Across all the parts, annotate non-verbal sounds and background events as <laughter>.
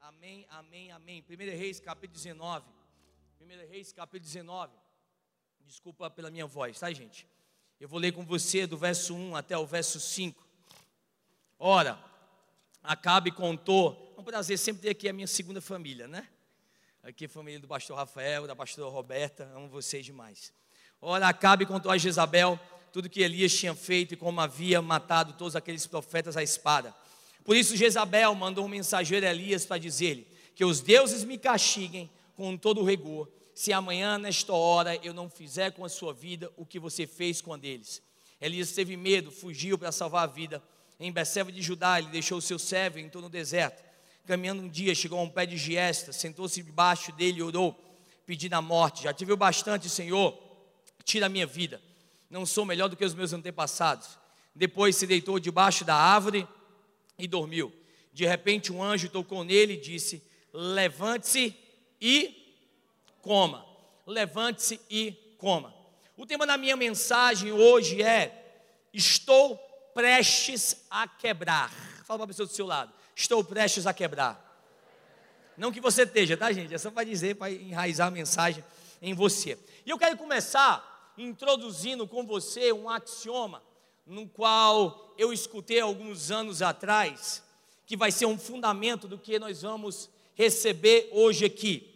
Amém, amém, amém. 1 Reis, capítulo 19. 1 Reis, capítulo 19. Desculpa pela minha voz, tá, gente? Eu vou ler com você do verso 1 até o verso 5. Ora, Acabe contou. É um prazer sempre ter aqui a minha segunda família, né? Aqui a família do pastor Rafael, da pastora Roberta, amo vocês demais. Ora, Acabe contou a Jezabel tudo que Elias tinha feito e como havia matado todos aqueles profetas à espada. Por isso Jezabel mandou um mensageiro a Elias para dizer-lhe que os deuses me castiguem com todo o rigor, se amanhã, nesta hora, eu não fizer com a sua vida o que você fez com a deles. Elias teve medo, fugiu para salvar a vida. Em Beceva de Judá, ele deixou o seu servo em todo o deserto. Caminhando um dia, chegou a um pé de giesta, sentou-se debaixo dele e orou, pedindo a morte. Já tive o bastante, Senhor, tira a minha vida. Não sou melhor do que os meus antepassados. Depois se deitou debaixo da árvore e dormiu. De repente, um anjo tocou nele e disse: Levante-se e coma. Levante-se e coma. O tema da minha mensagem hoje é: Estou prestes a quebrar. Fala para a pessoa do seu lado: Estou prestes a quebrar. Não que você esteja, tá, gente? É só para dizer, para enraizar a mensagem em você. E eu quero começar introduzindo com você um axioma no qual eu escutei alguns anos atrás, que vai ser um fundamento do que nós vamos receber hoje aqui.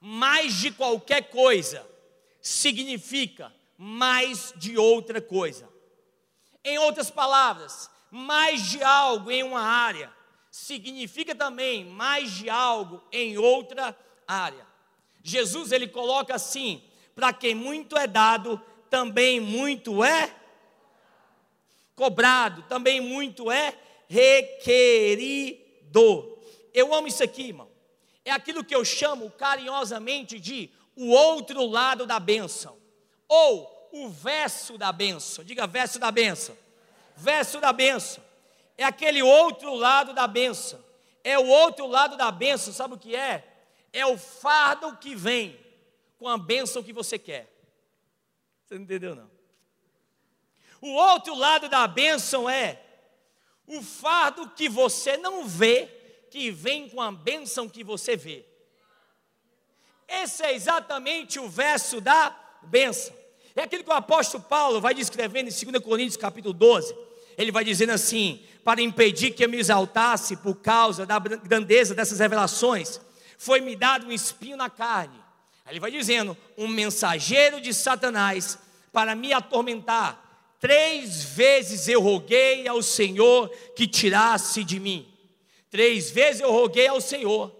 Mais de qualquer coisa significa mais de outra coisa. Em outras palavras, mais de algo em uma área significa também mais de algo em outra área. Jesus ele coloca assim: para quem muito é dado, também muito é cobrado, também muito é requerido. Eu amo isso aqui, irmão. É aquilo que eu chamo carinhosamente de o outro lado da bênção, ou o verso da bênção. Diga verso da bênção. Verso da bênção. É aquele outro lado da bênção. É o outro lado da bênção, sabe o que é? É o fardo que vem com a bênção que você quer. Você não entendeu, não? O outro lado da bênção é o fardo que você não vê, que vem com a bênção que você vê. Esse é exatamente o verso da bênção. É aquilo que o apóstolo Paulo vai descrevendo em 2 Coríntios capítulo 12. Ele vai dizendo assim: para impedir que eu me exaltasse por causa da grandeza dessas revelações, foi-me dado um espinho na carne. Ele vai dizendo: um mensageiro de Satanás para me atormentar Três vezes eu roguei ao Senhor que tirasse de mim. Três vezes eu roguei ao Senhor.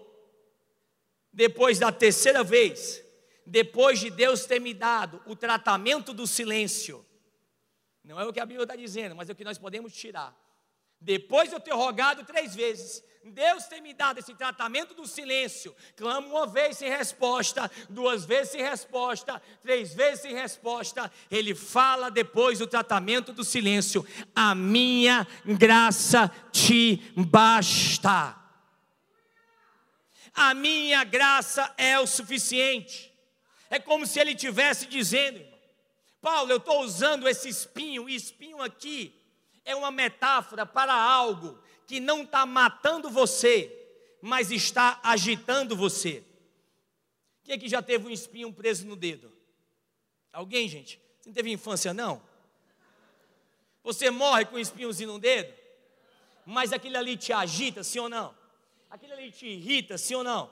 Depois da terceira vez, depois de Deus ter me dado o tratamento do silêncio, não é o que a Bíblia está dizendo, mas é o que nós podemos tirar. Depois de eu ter rogado três vezes, Deus tem me dado esse tratamento do silêncio. Clamo uma vez sem resposta, duas vezes sem resposta, três vezes sem resposta. Ele fala depois do tratamento do silêncio: A minha graça te basta. A minha graça é o suficiente. É como se ele estivesse dizendo, Paulo, eu estou usando esse espinho, espinho aqui é uma metáfora para algo que não está matando você, mas está agitando você. Quem aqui já teve um espinho preso no dedo? Alguém, gente? Você não teve infância, não? Você morre com um espinhozinho no dedo? Mas aquele ali te agita, sim ou não? Aquele ali te irrita, sim ou não?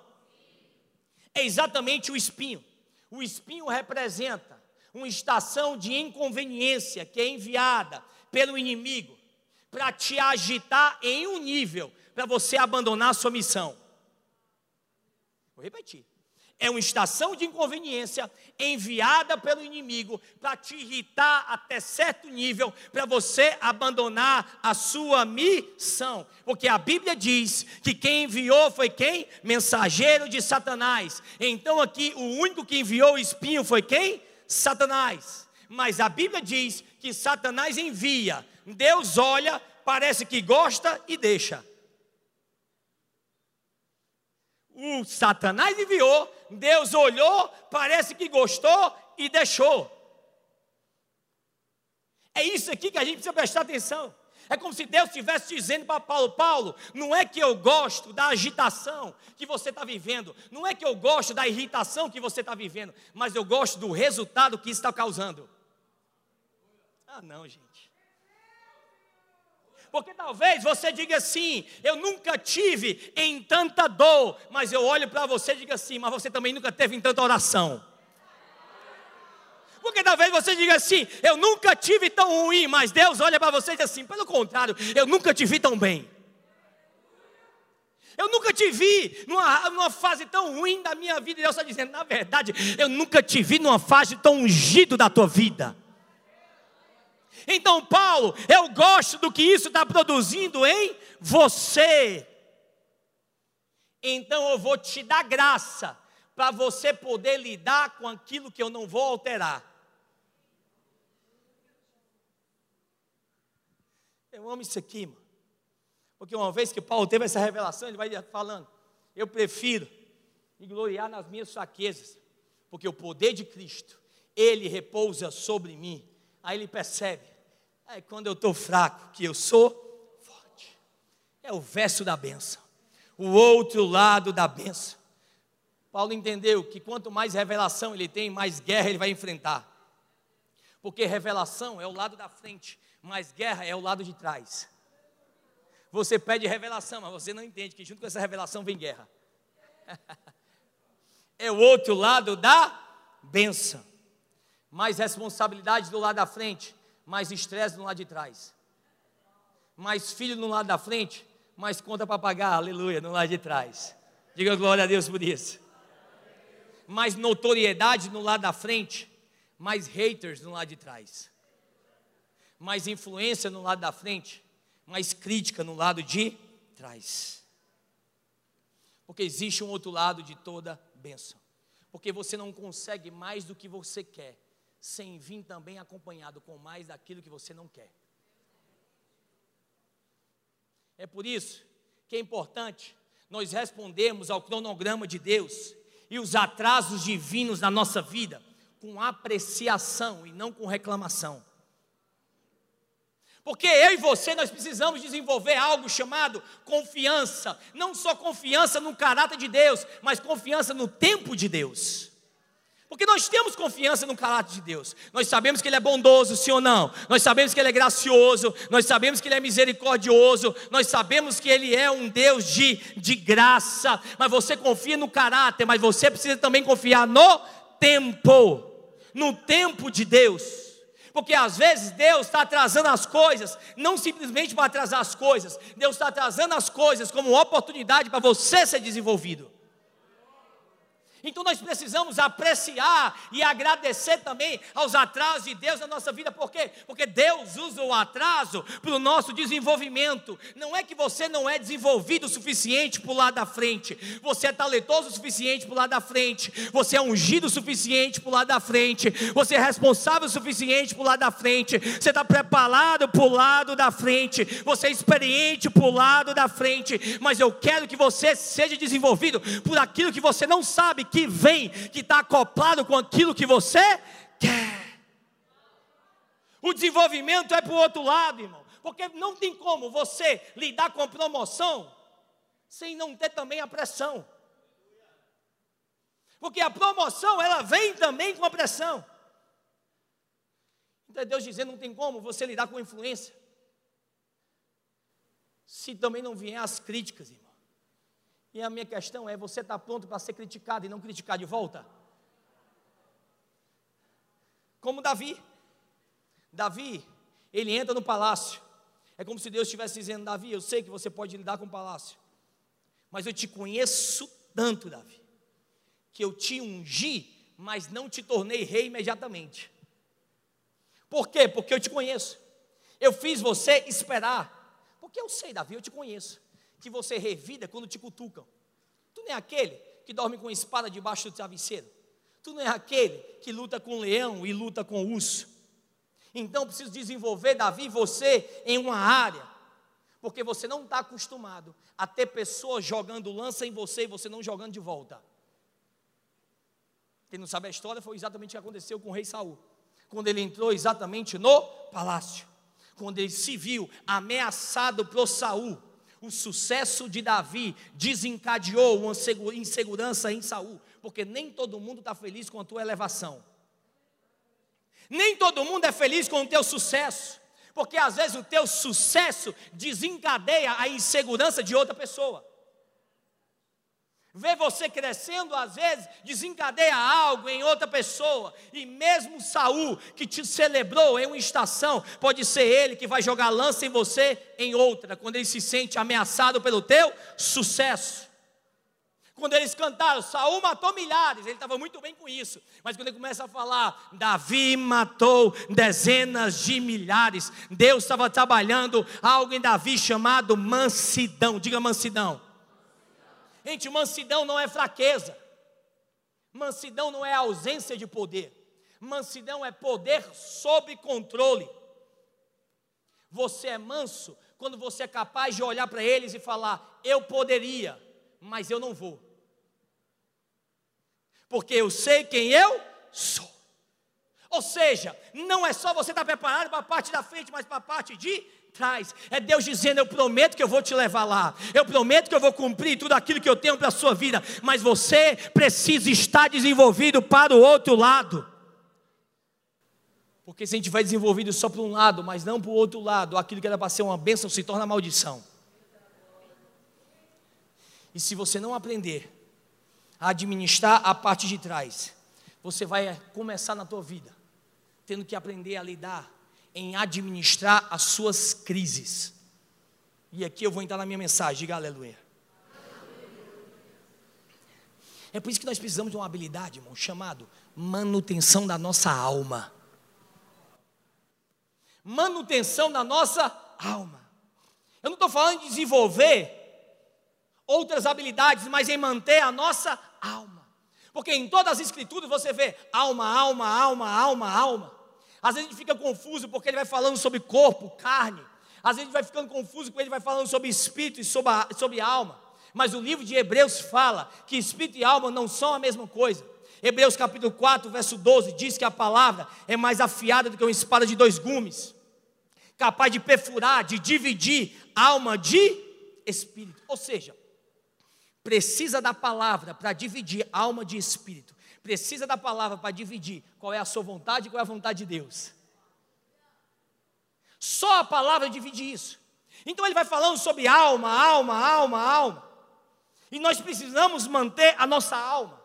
É exatamente o espinho. O espinho representa uma estação de inconveniência que é enviada pelo inimigo para te agitar em um nível para você abandonar a sua missão. Vou repetir. É uma estação de inconveniência enviada pelo inimigo para te irritar até certo nível, para você abandonar a sua missão. Porque a Bíblia diz que quem enviou foi quem? Mensageiro de Satanás. Então aqui o único que enviou o espinho foi quem? Satanás. Mas a Bíblia diz que Satanás envia Deus olha, parece que gosta e deixa. O Satanás enviou, Deus olhou, parece que gostou e deixou. É isso aqui que a gente precisa prestar atenção. É como se Deus estivesse dizendo para Paulo: Paulo, não é que eu gosto da agitação que você está vivendo, não é que eu gosto da irritação que você está vivendo, mas eu gosto do resultado que isso está causando. Ah, não, gente. Porque talvez você diga assim: eu nunca tive em tanta dor, mas eu olho para você e digo assim: mas você também nunca teve em tanta oração. Porque talvez você diga assim: eu nunca tive tão ruim, mas Deus olha para você e diz assim: pelo contrário, eu nunca te vi tão bem. Eu nunca te vi numa, numa fase tão ruim da minha vida. E Deus está dizendo: na verdade, eu nunca te vi numa fase tão ungido da tua vida. Então, Paulo, eu gosto do que isso está produzindo em você. Então, eu vou te dar graça para você poder lidar com aquilo que eu não vou alterar. Eu amo isso aqui, mano. Porque uma vez que Paulo teve essa revelação, ele vai falando: Eu prefiro me gloriar nas minhas fraquezas, porque o poder de Cristo, ele repousa sobre mim. Aí ele percebe: é quando eu estou fraco, que eu sou forte. É o verso da benção, o outro lado da benção. Paulo entendeu que quanto mais revelação ele tem, mais guerra ele vai enfrentar. Porque revelação é o lado da frente, mas guerra é o lado de trás. Você pede revelação, mas você não entende que junto com essa revelação vem guerra. <laughs> é o outro lado da benção. Mais responsabilidade do lado da frente, mais estresse do lado de trás. Mais filho no lado da frente, mais conta para pagar, aleluia, no lado de trás. Diga glória a Deus por isso. Mais notoriedade no lado da frente, mais haters no lado de trás mais influência no lado da frente, mais crítica no lado de trás. Porque existe um outro lado de toda bênção. Porque você não consegue mais do que você quer, sem vir também acompanhado com mais daquilo que você não quer. É por isso que é importante nós respondermos ao cronograma de Deus e os atrasos divinos na nossa vida com apreciação e não com reclamação. Porque eu e você nós precisamos desenvolver algo chamado confiança, não só confiança no caráter de Deus, mas confiança no tempo de Deus. Porque nós temos confiança no caráter de Deus. Nós sabemos que Ele é bondoso, sim ou não? Nós sabemos que Ele é gracioso, nós sabemos que Ele é misericordioso, nós sabemos que Ele é um Deus de, de graça. Mas você confia no caráter, mas você precisa também confiar no tempo no tempo de Deus. Porque às vezes Deus está atrasando as coisas, não simplesmente para atrasar as coisas, Deus está atrasando as coisas como oportunidade para você ser desenvolvido. Então nós precisamos apreciar e agradecer também aos atrasos de Deus na nossa vida, por quê? Porque Deus usa o atraso para o nosso desenvolvimento. Não é que você não é desenvolvido o suficiente para o lado da frente, você é talentoso o suficiente para o lado da frente, você é ungido o suficiente para o lado da frente, você é responsável o suficiente para o lado da frente, você está preparado para o lado da frente, você é experiente para o lado da frente, mas eu quero que você seja desenvolvido por aquilo que você não sabe que vem, que está acoplado com aquilo que você quer. O desenvolvimento é para o outro lado, irmão, porque não tem como você lidar com promoção sem não ter também a pressão. Porque a promoção, ela vem também com a pressão. Então é Deus dizendo, não tem como você lidar com influência. Se também não vier as críticas, irmão. E a minha questão é: você está pronto para ser criticado e não criticar de volta? Como Davi. Davi, ele entra no palácio. É como se Deus estivesse dizendo: Davi, eu sei que você pode lidar com o palácio, mas eu te conheço tanto, Davi, que eu te ungi, mas não te tornei rei imediatamente. Por quê? Porque eu te conheço. Eu fiz você esperar. Porque eu sei, Davi, eu te conheço que você revida quando te cutucam. Tu não é aquele que dorme com espada debaixo do travesseiro. Tu não é aquele que luta com leão e luta com urso. Então preciso desenvolver, Davi, você em uma área, porque você não está acostumado a ter pessoas jogando lança em você e você não jogando de volta. Quem não sabe a história foi exatamente o que aconteceu com o rei Saul, quando ele entrou exatamente no palácio. quando ele se viu ameaçado por Saul, o sucesso de Davi desencadeou uma insegurança em Saul, porque nem todo mundo está feliz com a tua elevação. Nem todo mundo é feliz com o teu sucesso, porque às vezes o teu sucesso desencadeia a insegurança de outra pessoa. Ver você crescendo, às vezes, desencadeia algo em outra pessoa. E mesmo Saul, que te celebrou em uma estação, pode ser ele que vai jogar lança em você em outra, quando ele se sente ameaçado pelo teu sucesso. Quando eles cantaram, Saul matou milhares, ele estava muito bem com isso. Mas quando ele começa a falar, Davi matou dezenas de milhares, Deus estava trabalhando algo em Davi chamado mansidão. Diga mansidão. Gente, mansidão não é fraqueza. Mansidão não é ausência de poder. Mansidão é poder sob controle. Você é manso quando você é capaz de olhar para eles e falar: Eu poderia, mas eu não vou porque eu sei quem eu sou. Ou seja, não é só você estar preparado para a parte da frente, mas para a parte de trás. É Deus dizendo: Eu prometo que eu vou te levar lá. Eu prometo que eu vou cumprir tudo aquilo que eu tenho para a sua vida. Mas você precisa estar desenvolvido para o outro lado. Porque se a gente vai desenvolvido só para um lado, mas não para o outro lado, aquilo que era para ser uma bênção se torna maldição. E se você não aprender a administrar a parte de trás. Você vai começar na tua vida tendo que aprender a lidar em administrar as suas crises. E aqui eu vou entrar na minha mensagem, diga aleluia. É por isso que nós precisamos de uma habilidade, irmão, chamado manutenção da nossa alma. Manutenção da nossa alma. Eu não estou falando de desenvolver outras habilidades, mas em manter a nossa alma. Porque em todas as escrituras você vê alma, alma, alma, alma, alma. Às vezes a gente fica confuso porque ele vai falando sobre corpo, carne. Às vezes a gente vai ficando confuso porque ele vai falando sobre espírito e sobre, a, sobre alma. Mas o livro de Hebreus fala que espírito e alma não são a mesma coisa. Hebreus capítulo 4, verso 12 diz que a palavra é mais afiada do que uma espada de dois gumes, capaz de perfurar, de dividir alma de espírito. Ou seja, precisa da palavra para dividir alma de espírito, precisa da palavra para dividir qual é a sua vontade e qual é a vontade de Deus. Só a palavra divide isso. Então ele vai falando sobre alma, alma, alma, alma. E nós precisamos manter a nossa alma.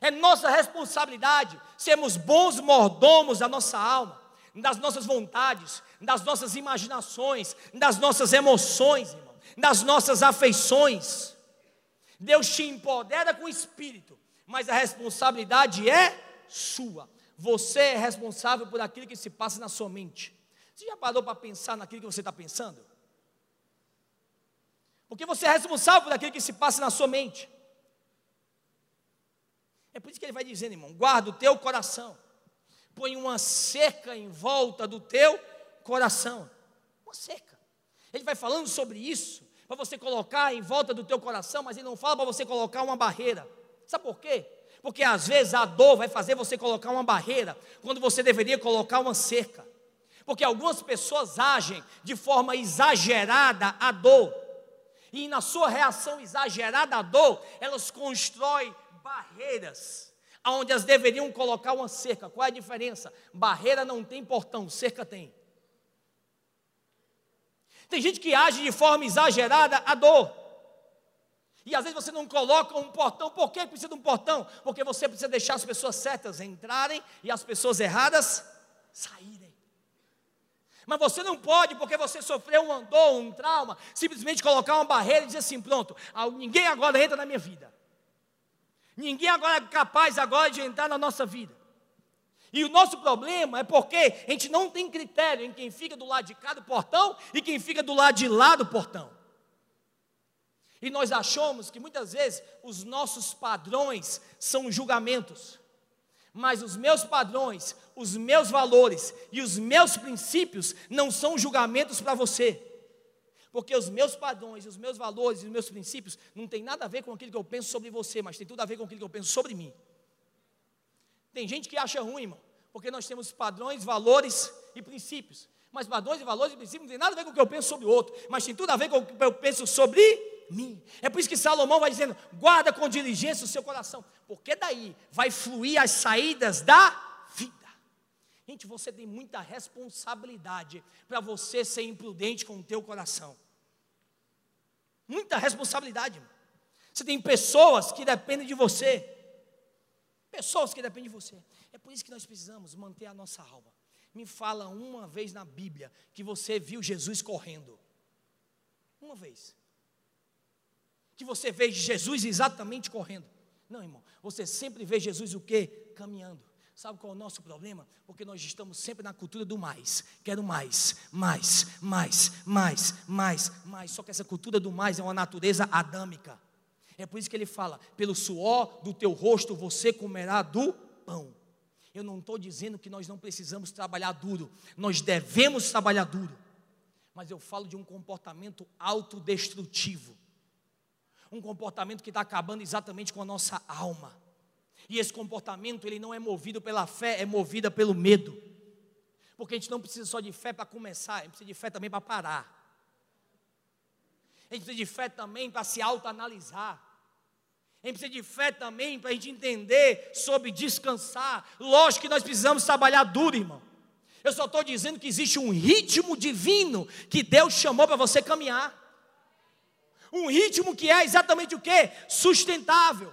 É nossa responsabilidade sermos bons mordomos da nossa alma, das nossas vontades, das nossas imaginações, das nossas emoções, irmão, das nossas afeições. Deus te empodera com o espírito, mas a responsabilidade é sua. Você é responsável por aquilo que se passa na sua mente. Você já parou para pensar naquilo que você está pensando? Porque você é responsável por aquilo que se passa na sua mente. É por isso que ele vai dizendo, irmão: guarda o teu coração, põe uma cerca em volta do teu coração. Uma cerca. Ele vai falando sobre isso para você colocar em volta do teu coração, mas ele não fala para você colocar uma barreira. Sabe por quê? Porque às vezes a dor vai fazer você colocar uma barreira, quando você deveria colocar uma cerca. Porque algumas pessoas agem de forma exagerada à dor. E na sua reação exagerada à dor, elas constroem barreiras onde elas deveriam colocar uma cerca. Qual é a diferença? Barreira não tem portão, cerca tem. Tem gente que age de forma exagerada a dor. E às vezes você não coloca um portão. Por que precisa de um portão? Porque você precisa deixar as pessoas certas entrarem e as pessoas erradas saírem. Mas você não pode, porque você sofreu um dor, um trauma, simplesmente colocar uma barreira e dizer assim: pronto, ninguém agora entra na minha vida. Ninguém agora é capaz agora de entrar na nossa vida. E o nosso problema é porque a gente não tem critério em quem fica do lado de cá do portão e quem fica do lado de lá do portão. E nós achamos que muitas vezes os nossos padrões são julgamentos, mas os meus padrões, os meus valores e os meus princípios não são julgamentos para você. Porque os meus padrões, os meus valores e os meus princípios não tem nada a ver com aquilo que eu penso sobre você, mas tem tudo a ver com aquilo que eu penso sobre mim. Tem gente que acha ruim, irmão, porque nós temos padrões, valores e princípios. Mas padrões e valores e princípios não tem nada a ver com o que eu penso sobre o outro, mas tem tudo a ver com o que eu penso sobre mim. É por isso que Salomão vai dizendo: guarda com diligência o seu coração, porque daí vai fluir as saídas da vida. Gente, você tem muita responsabilidade para você ser imprudente com o teu coração. Muita responsabilidade. Você tem pessoas que dependem de você. Pessoas que dependem de você. É por isso que nós precisamos manter a nossa alma. Me fala uma vez na Bíblia que você viu Jesus correndo. Uma vez. Que você vê Jesus exatamente correndo. Não, irmão. Você sempre vê Jesus o quê? Caminhando. Sabe qual é o nosso problema? Porque nós estamos sempre na cultura do mais. Quero mais, mais, mais, mais, mais, mais. Só que essa cultura do mais é uma natureza adâmica. É por isso que ele fala: pelo suor do teu rosto você comerá do pão. Eu não estou dizendo que nós não precisamos trabalhar duro, nós devemos trabalhar duro, mas eu falo de um comportamento autodestrutivo, um comportamento que está acabando exatamente com a nossa alma. E esse comportamento ele não é movido pela fé, é movido pelo medo. Porque a gente não precisa só de fé para começar, a gente precisa de fé também para parar. A gente precisa de fé também para se autoanalisar. A gente precisa de fé também para a gente entender sobre descansar. Lógico que nós precisamos trabalhar duro, irmão. Eu só estou dizendo que existe um ritmo divino que Deus chamou para você caminhar. Um ritmo que é exatamente o que? Sustentável.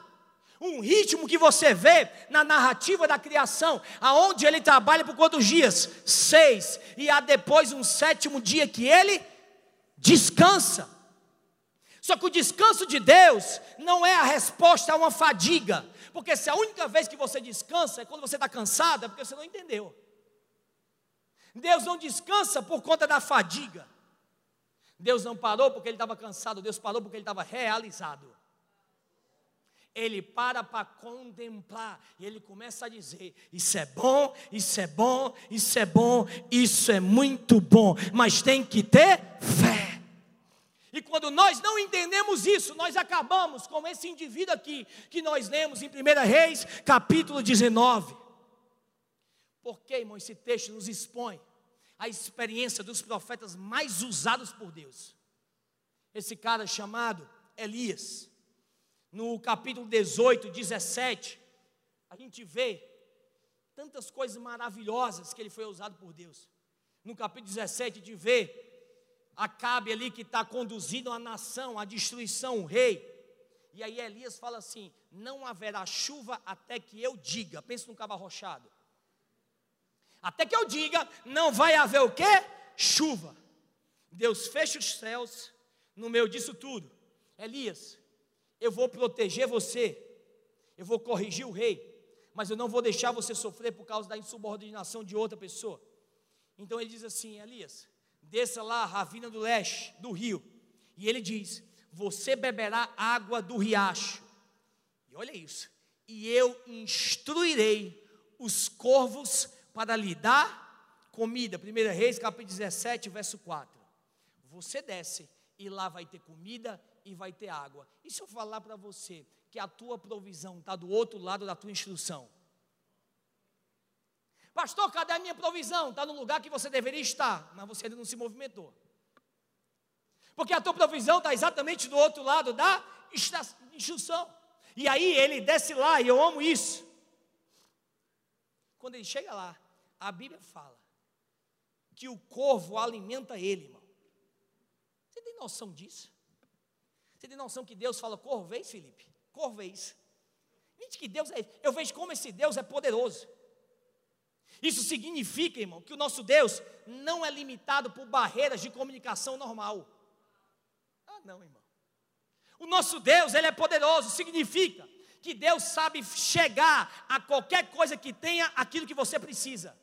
Um ritmo que você vê na narrativa da criação, aonde ele trabalha por quantos dias? Seis. E há depois um sétimo dia que ele descansa. Só que o descanso de Deus não é a resposta a uma fadiga. Porque se a única vez que você descansa é quando você está cansado, é porque você não entendeu. Deus não descansa por conta da fadiga. Deus não parou porque ele estava cansado, Deus parou porque ele estava realizado. Ele para para contemplar e ele começa a dizer: Isso é bom, isso é bom, isso é bom, isso é muito bom, mas tem que ter fé. E quando nós não entendemos isso, nós acabamos como esse indivíduo aqui, que nós lemos em 1 Reis, capítulo 19. Porque, irmão, esse texto nos expõe a experiência dos profetas mais usados por Deus. Esse cara chamado Elias, no capítulo 18, 17, a gente vê tantas coisas maravilhosas que ele foi usado por Deus. No capítulo 17, a gente vê Acabe ali que está conduzindo a nação à destruição, o rei. E aí Elias fala assim: não haverá chuva até que eu diga. Pensa num cabo arrochado. Até que eu diga, não vai haver o quê? Chuva. Deus fecha os céus no meio disso tudo. Elias, eu vou proteger você. Eu vou corrigir o rei. Mas eu não vou deixar você sofrer por causa da insubordinação de outra pessoa. Então ele diz assim: Elias, desça lá a ravina do leste, do rio. E ele diz: Você beberá água do riacho. E olha isso. E eu instruirei os corvos para lhe dar comida. 1 Reis, capítulo 17, verso 4. Você desce e lá vai ter comida e vai ter água. E se eu falar para você que a tua provisão está do outro lado da tua instrução? Pastor, cadê a minha provisão? Está no lugar que você deveria estar, mas você ainda não se movimentou. Porque a tua provisão está exatamente do outro lado da instrução. E aí ele desce lá, e eu amo isso. Quando ele chega lá, a Bíblia fala que o corvo alimenta ele, irmão. Você tem noção disso? Você tem noção que Deus fala, corvês, Felipe? Corvês. Gente, que Deus é. Eu vejo como esse Deus é poderoso. Isso significa, irmão, que o nosso Deus não é limitado por barreiras de comunicação normal. Ah, não, irmão. O nosso Deus, ele é poderoso, significa que Deus sabe chegar a qualquer coisa que tenha aquilo que você precisa.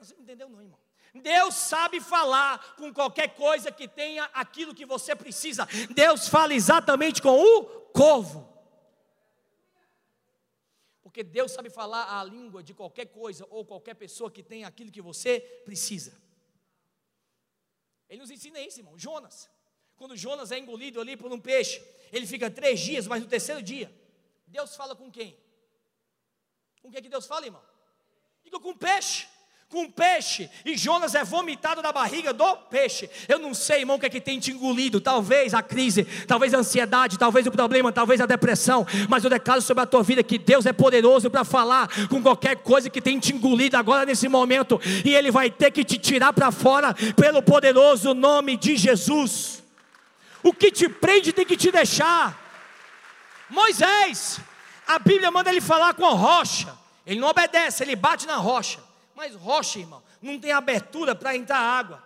Você não entendeu, não, irmão? Deus sabe falar com qualquer coisa que tenha aquilo que você precisa. Deus fala exatamente com o corvo. Porque Deus sabe falar a língua de qualquer coisa ou qualquer pessoa que tem aquilo que você precisa. Ele nos ensina isso, irmão. Jonas. Quando Jonas é engolido ali por um peixe, ele fica três dias, mas no terceiro dia, Deus fala com quem? Com quem que Deus fala, irmão? Diga com peixe. Com peixe, e Jonas é vomitado da barriga do peixe. Eu não sei, irmão, o que é que tem te engolido. Talvez a crise, talvez a ansiedade, talvez o problema, talvez a depressão. Mas eu declaro sobre a tua vida que Deus é poderoso para falar com qualquer coisa que tem te engolido agora nesse momento, e Ele vai ter que te tirar para fora pelo poderoso nome de Jesus. O que te prende tem que te deixar. Moisés, a Bíblia manda ele falar com a rocha. Ele não obedece, ele bate na rocha. Mas rocha, irmão, não tem abertura para entrar água.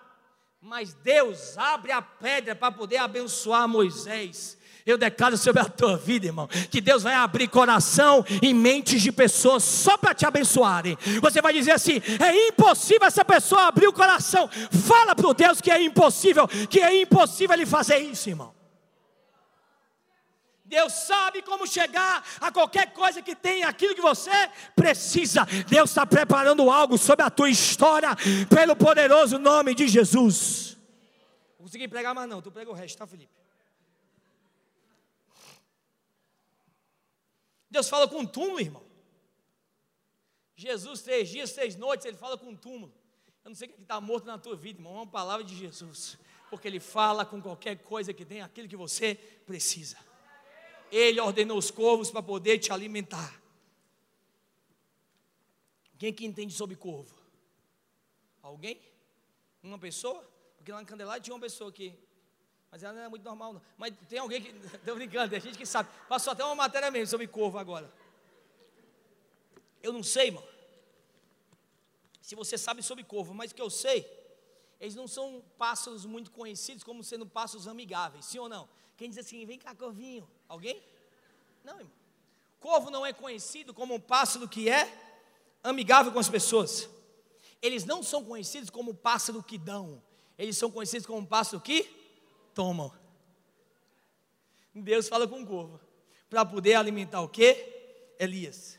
Mas Deus abre a pedra para poder abençoar Moisés. Eu declaro sobre a tua vida, irmão, que Deus vai abrir coração e mentes de pessoas só para te abençoarem. Você vai dizer assim: é impossível essa pessoa abrir o coração. Fala para o Deus que é impossível, que é impossível ele fazer isso, irmão. Deus sabe como chegar a qualquer coisa que tem aquilo que você precisa. Deus está preparando algo sobre a tua história, pelo poderoso nome de Jesus. Não consegui pregar mais não, tu prega o resto, tá, Felipe? Deus fala com um túmulo, irmão. Jesus, três dias, três noites, ele fala com um túmulo. Eu não sei o que está morto na tua vida, irmão, é uma palavra de Jesus. Porque ele fala com qualquer coisa que tem aquilo que você precisa. Ele ordenou os corvos para poder te alimentar. Quem que entende sobre corvo? Alguém? Uma pessoa? Porque lá em Candelária tinha uma pessoa que. Mas ela não é muito normal, não. Mas tem alguém que. <laughs> Estou brincando, tem gente que sabe. Passou até uma matéria mesmo sobre corvo agora. Eu não sei, irmão. Se você sabe sobre corvo, mas o que eu sei, eles não são pássaros muito conhecidos como sendo pássaros amigáveis, sim ou não? Quem diz assim, vem cá, corvinho. Alguém? Não, irmão. Corvo não é conhecido como um pássaro que é amigável com as pessoas. Eles não são conhecidos como um pássaro que dão. Eles são conhecidos como um pássaro que tomam. Deus fala com o corvo para poder alimentar o que? Elias.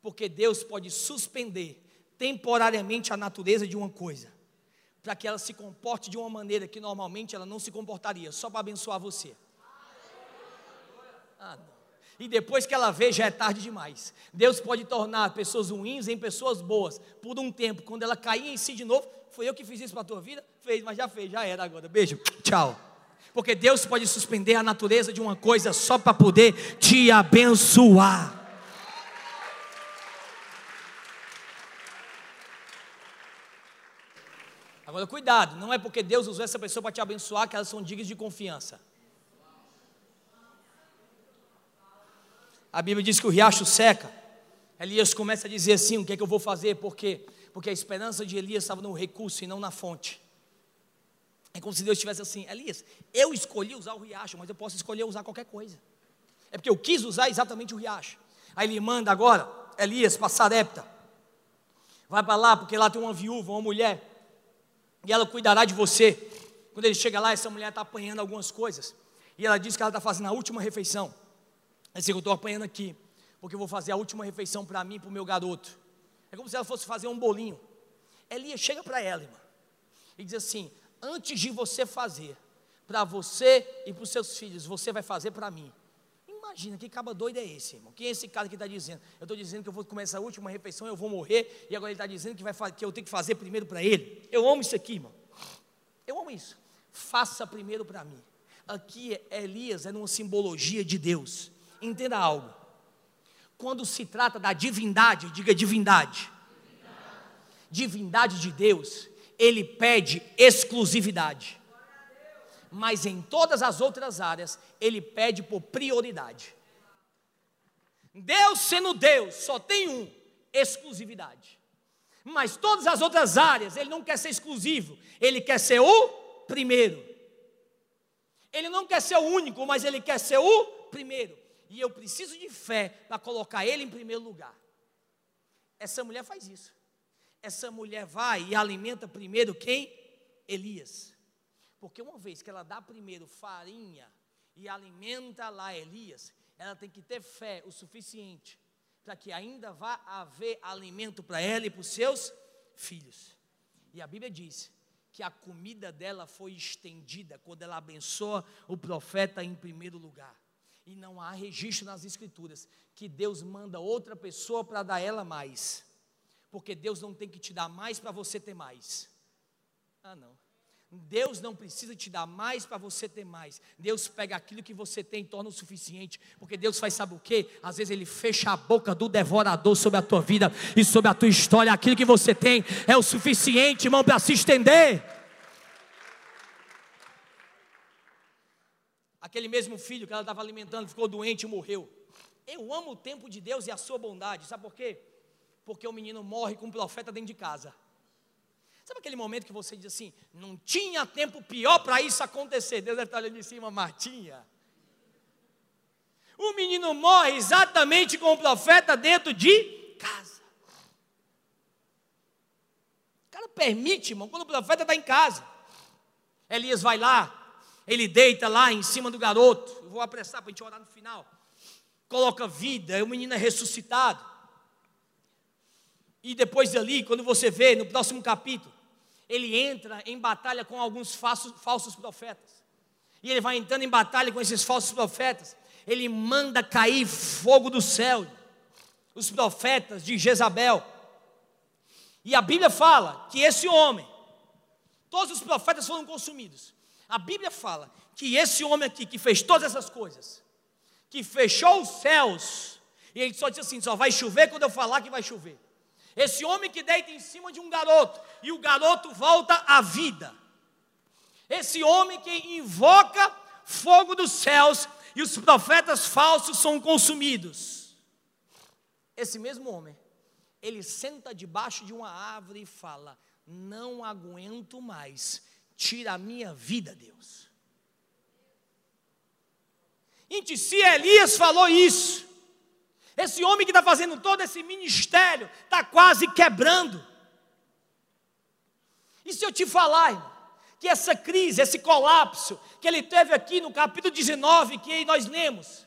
Porque Deus pode suspender temporariamente a natureza de uma coisa, para que ela se comporte de uma maneira que normalmente ela não se comportaria, só para abençoar você. Ah, não. E depois que ela vê, já é tarde demais. Deus pode tornar pessoas ruins em pessoas boas por um tempo. Quando ela cair em si de novo, foi eu que fiz isso para a tua vida? Fez, mas já fez, já era agora. Beijo, tchau. Porque Deus pode suspender a natureza de uma coisa só para poder te abençoar. Agora, cuidado, não é porque Deus usou essa pessoa para te abençoar que elas são dignas de confiança. A Bíblia diz que o riacho seca. Elias começa a dizer assim: o que é que eu vou fazer? Por quê? Porque a esperança de Elias estava no recurso e não na fonte. É como se Deus estivesse assim: Elias, eu escolhi usar o riacho, mas eu posso escolher usar qualquer coisa. É porque eu quis usar exatamente o riacho. Aí ele manda agora Elias para Sarepta. Vai para lá, porque lá tem uma viúva, uma mulher, e ela cuidará de você. Quando ele chega lá, essa mulher está apanhando algumas coisas. E ela diz que ela está fazendo a última refeição. Assim, eu estou apanhando aqui, porque eu vou fazer a última refeição para mim e para o meu garoto. É como se ela fosse fazer um bolinho. Elia chega para ela, irmã, e diz assim: Antes de você fazer para você e para os seus filhos, você vai fazer para mim. Imagina que caba doido é esse, irmão. Quem é esse cara que está dizendo? Eu estou dizendo que eu vou começar a última refeição, eu vou morrer, e agora ele está dizendo que, vai, que eu tenho que fazer primeiro para ele. Eu amo isso aqui, irmão. Eu amo isso. Faça primeiro para mim. Aqui Elias é uma simbologia de Deus. Entenda algo. Quando se trata da divindade, diga divindade. Divindade de Deus, ele pede exclusividade. Mas em todas as outras áreas, ele pede por prioridade. Deus sendo Deus, só tem um, exclusividade. Mas todas as outras áreas, ele não quer ser exclusivo, ele quer ser o primeiro. Ele não quer ser o único, mas ele quer ser o primeiro e eu preciso de fé para colocar ele em primeiro lugar. Essa mulher faz isso. Essa mulher vai e alimenta primeiro quem? Elias. Porque uma vez que ela dá primeiro farinha e alimenta lá Elias, ela tem que ter fé o suficiente para que ainda vá haver alimento para ela e para os seus filhos. E a Bíblia diz que a comida dela foi estendida quando ela abençoa o profeta em primeiro lugar. E não há registro nas Escrituras que Deus manda outra pessoa para dar ela mais. Porque Deus não tem que te dar mais para você ter mais. Ah, não. Deus não precisa te dar mais para você ter mais. Deus pega aquilo que você tem e torna o suficiente. Porque Deus faz, sabe o que? Às vezes Ele fecha a boca do devorador sobre a tua vida e sobre a tua história. Aquilo que você tem é o suficiente, irmão, para se estender. Aquele mesmo filho que ela estava alimentando ficou doente e morreu. Eu amo o tempo de Deus e a sua bondade. Sabe por quê? Porque o menino morre com um profeta dentro de casa. Sabe aquele momento que você diz assim: não tinha tempo pior para isso acontecer? Deus deve estar olhando de cima, Martinha. O menino morre exatamente com o profeta dentro de casa. O cara permite, irmão, quando o profeta está em casa. Elias vai lá, ele deita lá em cima do garoto. Vou apressar para a gente orar no final. Coloca vida, o menino é ressuscitado. E depois dali, quando você vê no próximo capítulo, ele entra em batalha com alguns falsos, falsos profetas. E ele vai entrando em batalha com esses falsos profetas. Ele manda cair fogo do céu. Os profetas de Jezabel. E a Bíblia fala que esse homem, todos os profetas foram consumidos. A Bíblia fala que esse homem aqui, que fez todas essas coisas, que fechou os céus, e ele só disse assim: só vai chover quando eu falar que vai chover. Esse homem que deita em cima de um garoto e o garoto volta à vida. Esse homem que invoca fogo dos céus e os profetas falsos são consumidos. Esse mesmo homem, ele senta debaixo de uma árvore e fala: Não aguento mais, tira a minha vida, Deus. Gente, se Elias falou isso, esse homem que está fazendo todo esse ministério está quase quebrando. E se eu te falar, irmão, que essa crise, esse colapso que ele teve aqui no capítulo 19, que nós lemos,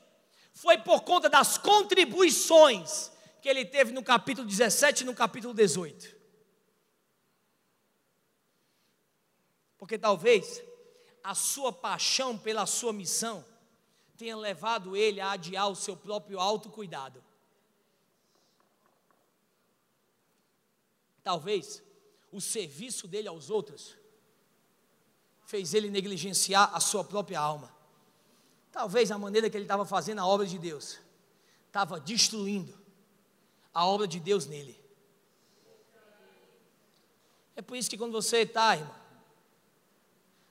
foi por conta das contribuições que ele teve no capítulo 17 e no capítulo 18. Porque talvez a sua paixão pela sua missão tenha levado ele a adiar o seu próprio autocuidado. Talvez o serviço dele aos outros fez ele negligenciar a sua própria alma. Talvez a maneira que ele estava fazendo a obra de Deus estava destruindo a obra de Deus nele. É por isso que quando você está, irmão,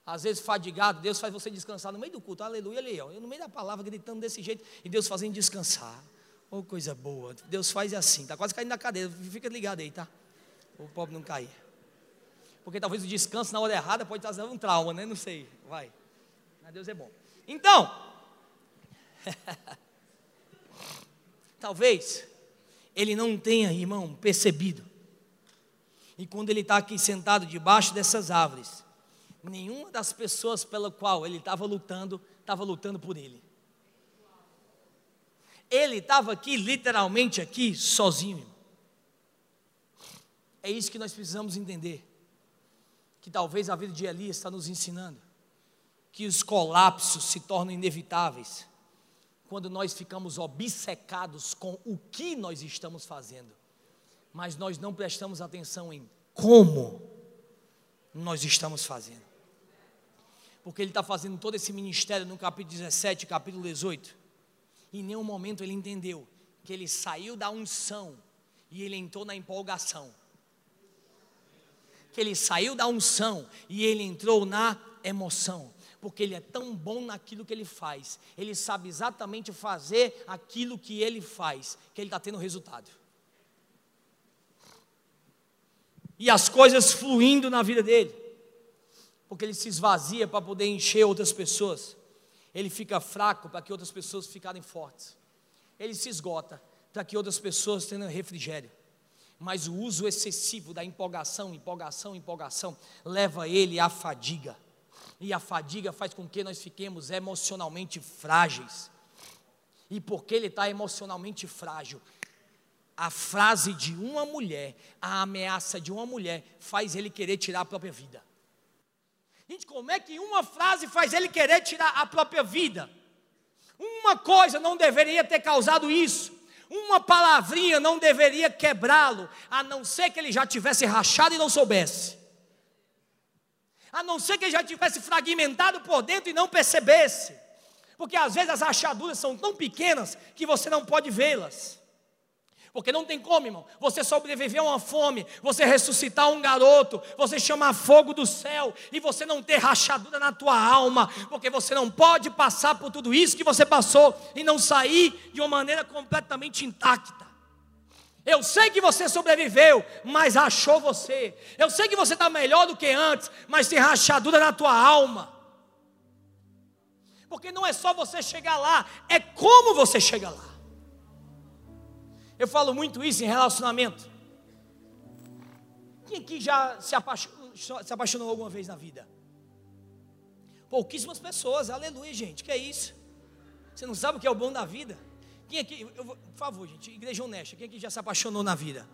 às vezes fadigado, Deus faz você descansar no meio do culto, aleluia, leão. No meio da palavra gritando desse jeito, e Deus fazendo descansar. Oh, coisa boa. Deus faz assim, está quase caindo na cadeira, fica ligado aí, tá? O pobre não cair. Porque talvez o descanso na hora errada pode trazer um trauma, né? Não sei, vai. Mas Deus é bom. Então, <laughs> talvez ele não tenha, irmão, percebido. E quando ele está aqui sentado debaixo dessas árvores, nenhuma das pessoas pela qual ele estava lutando, estava lutando por ele. Ele estava aqui, literalmente aqui, sozinho. É isso que nós precisamos entender. Que talvez a vida de Elias está nos ensinando. Que os colapsos se tornam inevitáveis quando nós ficamos obcecados com o que nós estamos fazendo, mas nós não prestamos atenção em como nós estamos fazendo porque ele está fazendo todo esse ministério no capítulo 17, capítulo 18. E em nenhum momento ele entendeu que ele saiu da unção e ele entrou na empolgação. Que ele saiu da unção e ele entrou na emoção. Porque ele é tão bom naquilo que ele faz, ele sabe exatamente fazer aquilo que ele faz, que ele está tendo resultado. E as coisas fluindo na vida dele porque ele se esvazia para poder encher outras pessoas. Ele fica fraco para que outras pessoas ficarem fortes. Ele se esgota para que outras pessoas tenham refrigério. Mas o uso excessivo da empolgação, empolgação, empolgação, leva ele à fadiga. E a fadiga faz com que nós fiquemos emocionalmente frágeis. E porque ele está emocionalmente frágil, a frase de uma mulher, a ameaça de uma mulher, faz ele querer tirar a própria vida. Gente, como é que uma frase faz ele querer tirar a própria vida? Uma coisa não deveria ter causado isso. Uma palavrinha não deveria quebrá-lo, a não ser que ele já tivesse rachado e não soubesse. A não ser que ele já tivesse fragmentado por dentro e não percebesse. Porque às vezes as rachaduras são tão pequenas que você não pode vê-las. Porque não tem como, irmão. Você sobreviver a uma fome, você ressuscitar um garoto, você chamar fogo do céu e você não ter rachadura na tua alma, porque você não pode passar por tudo isso que você passou e não sair de uma maneira completamente intacta. Eu sei que você sobreviveu, mas rachou você. Eu sei que você está melhor do que antes, mas tem rachadura na tua alma. Porque não é só você chegar lá, é como você chega lá. Eu falo muito isso em relacionamento. Quem aqui já se apaixonou, se apaixonou alguma vez na vida? Pouquíssimas pessoas, aleluia, gente, que é isso? Você não sabe o que é o bom da vida? Quem aqui, eu vou, por favor, gente, igreja honesta, quem aqui já se apaixonou na vida?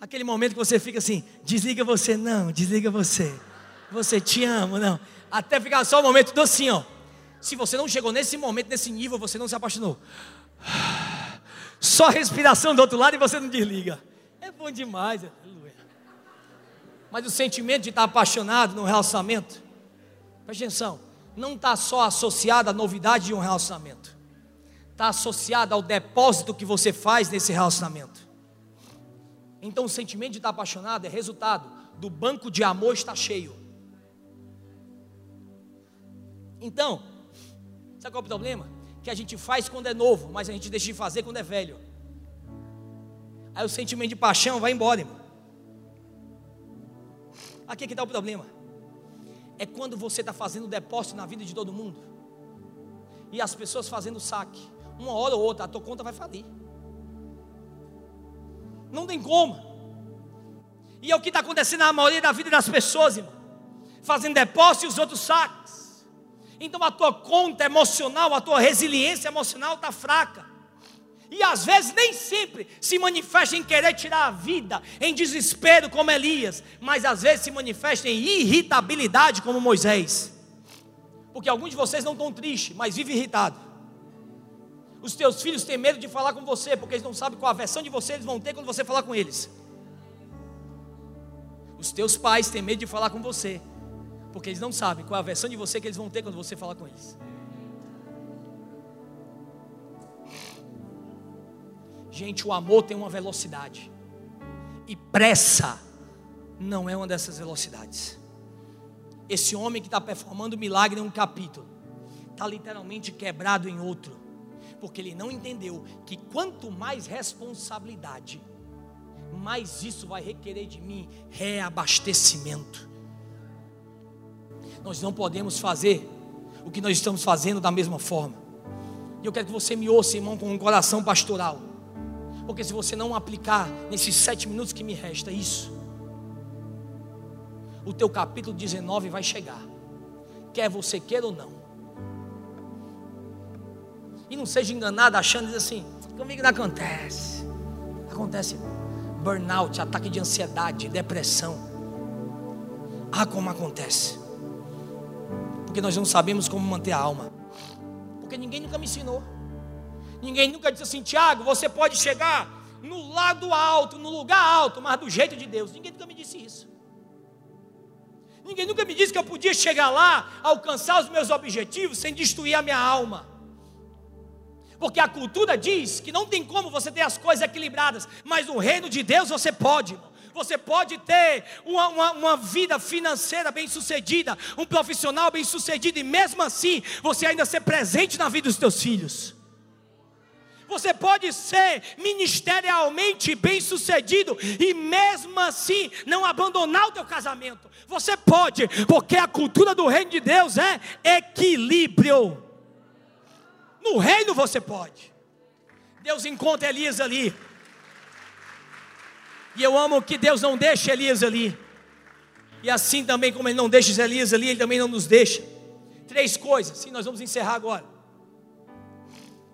Aquele momento que você fica assim, desliga você, não, desliga você, você te amo, não, até ficar só o momento do assim, ó. Se você não chegou nesse momento, nesse nível, você não se apaixonou só respiração do outro lado e você não desliga. É bom demais, aleluia. Mas o sentimento de estar apaixonado no relacionamento, presta atenção, não está só associado à novidade de um relacionamento, está associado ao depósito que você faz nesse relacionamento. Então o sentimento de estar apaixonado é resultado do banco de amor estar cheio. Então, sabe qual é o problema? Que a gente faz quando é novo, mas a gente deixa de fazer quando é velho. Aí o sentimento de paixão vai embora, irmão. Aqui é que está o problema. É quando você está fazendo depósito na vida de todo mundo. E as pessoas fazendo saque. Uma hora ou outra, a tua conta vai falir. Não tem como. E é o que está acontecendo na maioria da vida das pessoas, irmão. Fazendo depósito e os outros saques. Então a tua conta emocional, a tua resiliência emocional está fraca. E às vezes nem sempre se manifesta em querer tirar a vida, em desespero como Elias, mas às vezes se manifesta em irritabilidade como Moisés. Porque alguns de vocês não estão tristes, mas vivem irritados. Os teus filhos têm medo de falar com você, porque eles não sabem qual a versão de você eles vão ter quando você falar com eles. Os teus pais têm medo de falar com você, porque eles não sabem qual é a versão de você que eles vão ter quando você falar com eles. Gente, o amor tem uma velocidade. E pressa não é uma dessas velocidades. Esse homem que está performando milagre em um capítulo, está literalmente quebrado em outro. Porque ele não entendeu que quanto mais responsabilidade, mais isso vai requerer de mim reabastecimento. Nós não podemos fazer o que nós estamos fazendo da mesma forma. E eu quero que você me ouça, irmão, com um coração pastoral. Porque se você não aplicar nesses sete minutos que me resta isso, o teu capítulo 19 vai chegar. Quer você queira ou não. E não seja enganado achando assim, comigo não acontece. Acontece burnout, ataque de ansiedade, depressão. Ah, como acontece. Porque nós não sabemos como manter a alma. Porque ninguém nunca me ensinou. Ninguém nunca disse assim, Tiago, você pode chegar no lado alto, no lugar alto, mas do jeito de Deus. Ninguém nunca me disse isso. Ninguém nunca me disse que eu podia chegar lá, alcançar os meus objetivos sem destruir a minha alma. Porque a cultura diz que não tem como você ter as coisas equilibradas, mas no reino de Deus você pode. Irmão você pode ter uma, uma, uma vida financeira bem sucedida, um profissional bem sucedido, e mesmo assim você ainda ser presente na vida dos teus filhos. Você pode ser ministerialmente bem sucedido e mesmo assim não abandonar o teu casamento. Você pode, porque a cultura do reino de Deus é equilíbrio. No reino você pode. Deus encontra Elias ali. E eu amo que Deus não deixa Elias ali. E assim também, como Ele não deixa Elias ali, Ele também não nos deixa. Três coisas, sim, nós vamos encerrar agora.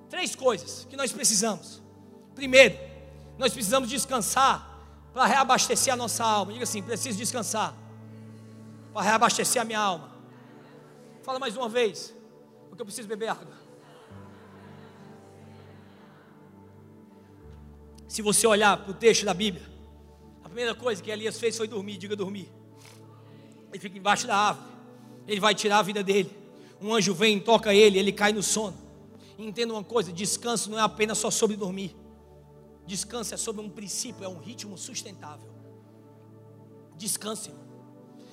Três coisas que nós precisamos. Primeiro, nós precisamos descansar para reabastecer a nossa alma. Diga assim: preciso descansar para reabastecer a minha alma. Fala mais uma vez, porque eu preciso beber água. Se você olhar para o texto da Bíblia, a primeira coisa que Elias fez foi dormir, diga dormir. Ele fica embaixo da árvore, ele vai tirar a vida dele. Um anjo vem, toca ele, ele cai no sono. Entenda uma coisa: descanso não é apenas só sobre dormir, descanso é sobre um princípio, é um ritmo sustentável. Descanse, irmão.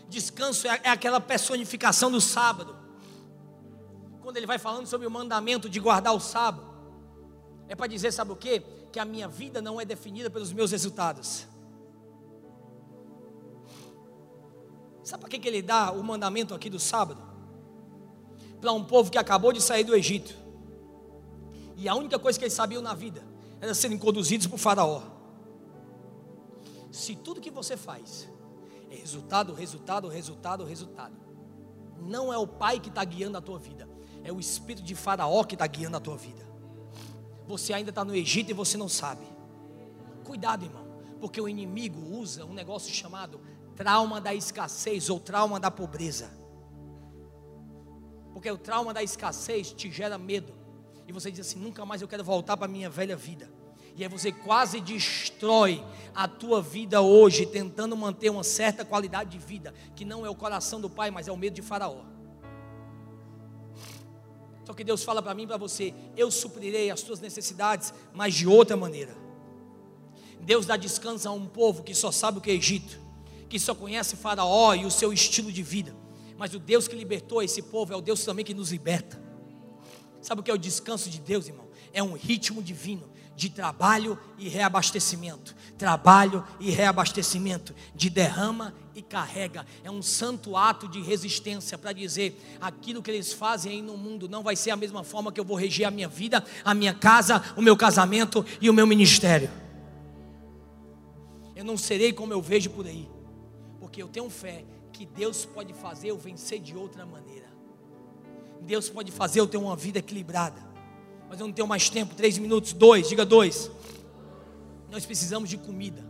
Descanso é, é aquela personificação do sábado. Quando ele vai falando sobre o mandamento de guardar o sábado, é para dizer, sabe o que? Que a minha vida não é definida pelos meus resultados. Sabe para que, que ele dá o mandamento aqui do sábado? Para um povo que acabou de sair do Egito. E a única coisa que eles sabiam na vida era serem conduzidos por Faraó. Se tudo que você faz é resultado, resultado, resultado, resultado, não é o pai que está guiando a tua vida, é o espírito de Faraó que está guiando a tua vida. Você ainda está no Egito e você não sabe. Cuidado, irmão, porque o inimigo usa um negócio chamado trauma da escassez ou trauma da pobreza. Porque o trauma da escassez te gera medo. E você diz assim: nunca mais eu quero voltar para a minha velha vida. E aí você quase destrói a tua vida hoje, tentando manter uma certa qualidade de vida, que não é o coração do Pai, mas é o medo de Faraó. Só que Deus fala para mim e para você: eu suprirei as tuas necessidades, mas de outra maneira. Deus dá descanso a um povo que só sabe o que é Egito, que só conhece Faraó e o seu estilo de vida. Mas o Deus que libertou esse povo é o Deus também que nos liberta. Sabe o que é o descanso de Deus, irmão? É um ritmo divino de trabalho e reabastecimento. Trabalho e reabastecimento, de derrama e carrega. É um santo ato de resistência para dizer: aquilo que eles fazem aí no mundo não vai ser a mesma forma que eu vou reger a minha vida, a minha casa, o meu casamento e o meu ministério. Eu não serei como eu vejo por aí, porque eu tenho fé que Deus pode fazer eu vencer de outra maneira. Deus pode fazer eu ter uma vida equilibrada. Mas eu não tenho mais tempo. Três minutos, dois, diga dois. Nós precisamos de comida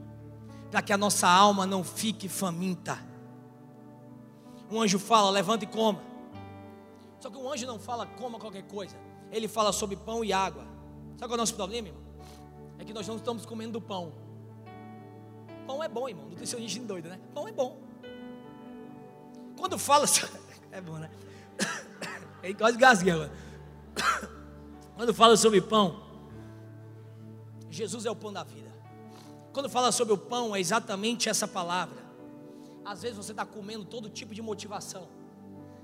para que a nossa alma não fique faminta. Um anjo fala, levanta e coma. Só que o anjo não fala coma qualquer coisa. Ele fala sobre pão e água. Sabe qual é o nosso problema, irmão? É que nós não estamos comendo do pão. Pão é bom, irmão. Nutricionista doido, né? Pão é bom. Quando fala. <laughs> É bom, né? Ele quase gasguei agora. Quando fala sobre pão, Jesus é o pão da vida. Quando fala sobre o pão, é exatamente essa palavra. Às vezes você está comendo todo tipo de motivação,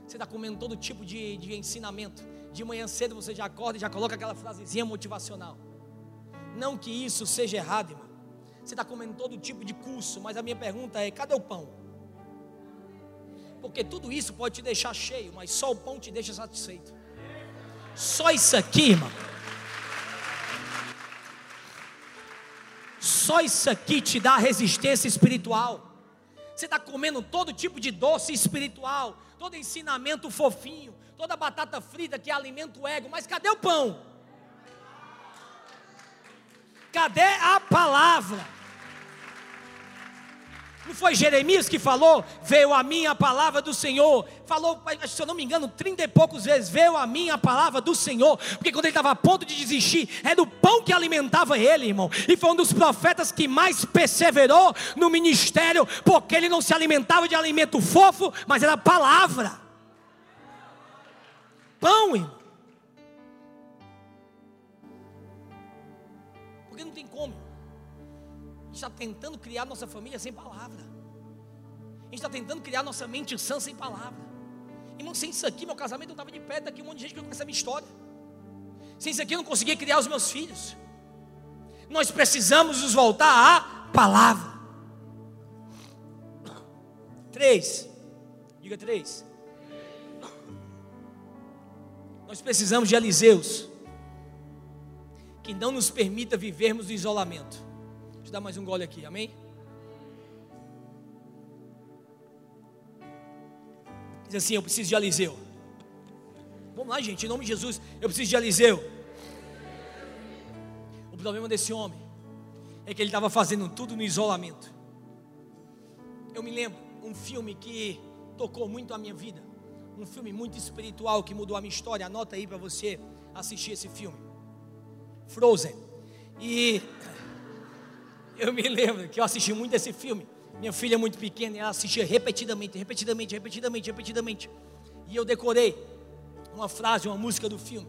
você está comendo todo tipo de, de ensinamento. De manhã cedo você já acorda e já coloca aquela frasezinha motivacional. Não que isso seja errado, irmão. Você está comendo todo tipo de curso, mas a minha pergunta é: cadê o pão? Porque tudo isso pode te deixar cheio, mas só o pão te deixa satisfeito. Só isso aqui, irmão. Só isso aqui te dá resistência espiritual. Você está comendo todo tipo de doce espiritual, todo ensinamento fofinho, toda batata frita que alimenta o ego, mas cadê o pão? Cadê a palavra? Não foi Jeremias que falou? Veio a minha palavra do Senhor. Falou, se eu não me engano, trinta e poucos vezes. Veio a minha palavra do Senhor. Porque quando ele estava a ponto de desistir, era o pão que alimentava ele, irmão. E foi um dos profetas que mais perseverou no ministério. Porque ele não se alimentava de alimento fofo, mas era palavra. Pão, irmão. Tem como está tentando criar nossa família sem palavra. A gente está tentando criar nossa mente sã sem palavra. Irmão, sem isso aqui, meu casamento não estava de pé. Daqui um monte de gente que conhece a minha história. Sem isso aqui, eu não conseguia criar os meus filhos. Nós precisamos nos voltar à palavra. Três. Diga três. Nós precisamos de Eliseus que não nos permita vivermos no isolamento te dar mais um gole aqui, amém? Diz assim: Eu preciso de Eliseu. Vamos lá, gente, em nome de Jesus, eu preciso de Eliseu. O problema desse homem é que ele estava fazendo tudo no isolamento. Eu me lembro um filme que tocou muito a minha vida, um filme muito espiritual que mudou a minha história. Anota aí para você assistir esse filme. Frozen. E Eu me lembro que eu assisti muito esse filme. Minha filha é muito pequena e ela assistia repetidamente, repetidamente, repetidamente, repetidamente. E eu decorei uma frase, uma música do filme.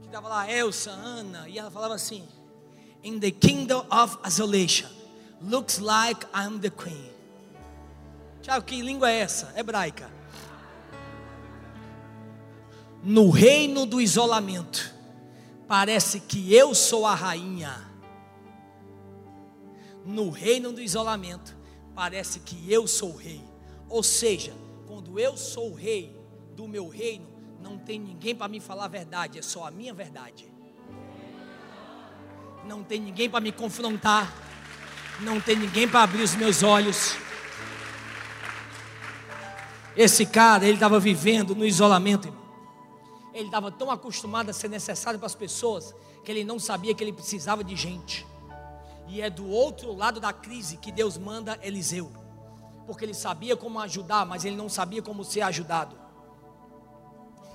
Que estava lá Elsa, Ana, e ela falava assim: In the kingdom of isolation, looks like I'm the queen. Tiago, que língua é essa? Hebraica. No reino do isolamento, parece que eu sou a rainha. No reino do isolamento, parece que eu sou o rei. Ou seja, quando eu sou o rei do meu reino, não tem ninguém para me falar a verdade, é só a minha verdade. Não tem ninguém para me confrontar, não tem ninguém para abrir os meus olhos. Esse cara, ele estava vivendo no isolamento, irmão. Ele estava tão acostumado a ser necessário para as pessoas que ele não sabia que ele precisava de gente. E é do outro lado da crise que Deus manda Eliseu, porque ele sabia como ajudar, mas ele não sabia como ser ajudado.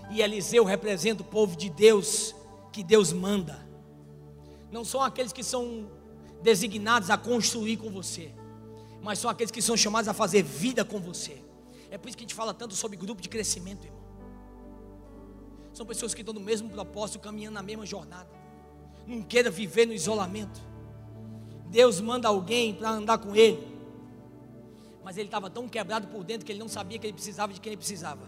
E Eliseu representa o povo de Deus que Deus manda. Não são aqueles que são designados a construir com você, mas são aqueles que são chamados a fazer vida com você. É por isso que a gente fala tanto sobre grupo de crescimento, irmão. São pessoas que estão no mesmo propósito, caminhando na mesma jornada. Não queira viver no isolamento. Deus manda alguém para andar com ele. Mas ele estava tão quebrado por dentro que ele não sabia que ele precisava de quem ele precisava.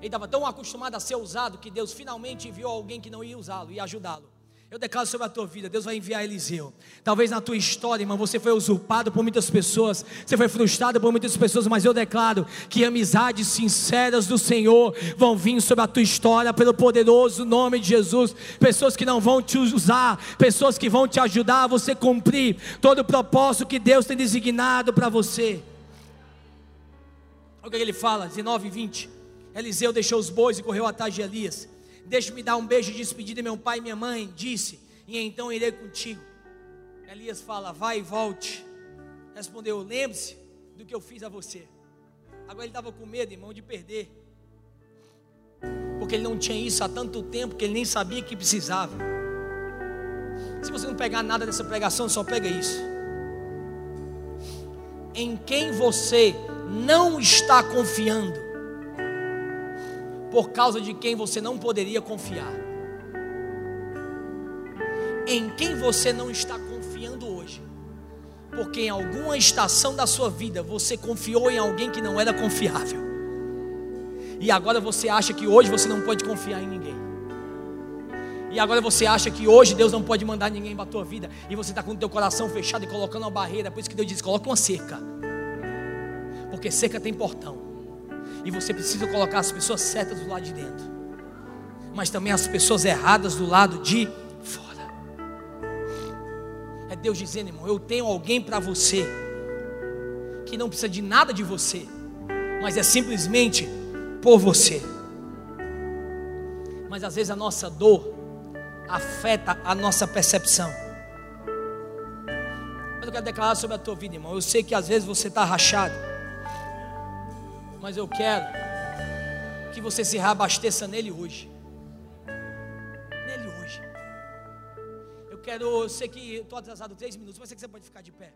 Ele estava tão acostumado a ser usado que Deus finalmente enviou alguém que não ia usá-lo e ajudá-lo. Eu declaro sobre a tua vida, Deus vai enviar Eliseu. Talvez na tua história, irmão, você foi usurpado por muitas pessoas, você foi frustrado por muitas pessoas, mas eu declaro que amizades sinceras do Senhor vão vir sobre a tua história pelo poderoso nome de Jesus. Pessoas que não vão te usar, pessoas que vão te ajudar a você cumprir todo o propósito que Deus tem designado para você. Olha o que ele fala, 19 e 20. Eliseu deixou os bois e correu atrás de Elias. Deixe-me dar um beijo de despedida de meu pai e minha mãe, disse, e então irei contigo. Elias fala, vai e volte. Respondeu, lembre-se do que eu fiz a você. Agora ele estava com medo, irmão, de perder. Porque ele não tinha isso há tanto tempo que ele nem sabia que precisava. Se você não pegar nada dessa pregação, só pega isso. Em quem você não está confiando por causa de quem você não poderia confiar. Em quem você não está confiando hoje. Porque em alguma estação da sua vida você confiou em alguém que não era confiável. E agora você acha que hoje você não pode confiar em ninguém. E agora você acha que hoje Deus não pode mandar ninguém para a tua vida. E você está com o teu coração fechado e colocando uma barreira. Por isso que Deus diz: coloca uma cerca. Porque cerca tem portão. E você precisa colocar as pessoas certas do lado de dentro, mas também as pessoas erradas do lado de fora. É Deus dizendo, irmão, eu tenho alguém para você que não precisa de nada de você, mas é simplesmente por você. Mas às vezes a nossa dor afeta a nossa percepção. Mas eu quero declarar sobre a tua vida, irmão. Eu sei que às vezes você está rachado mas eu quero que você se reabasteça nele hoje. Nele hoje. Eu quero, eu sei que estou atrasado três minutos, mas sei que você pode ficar de pé.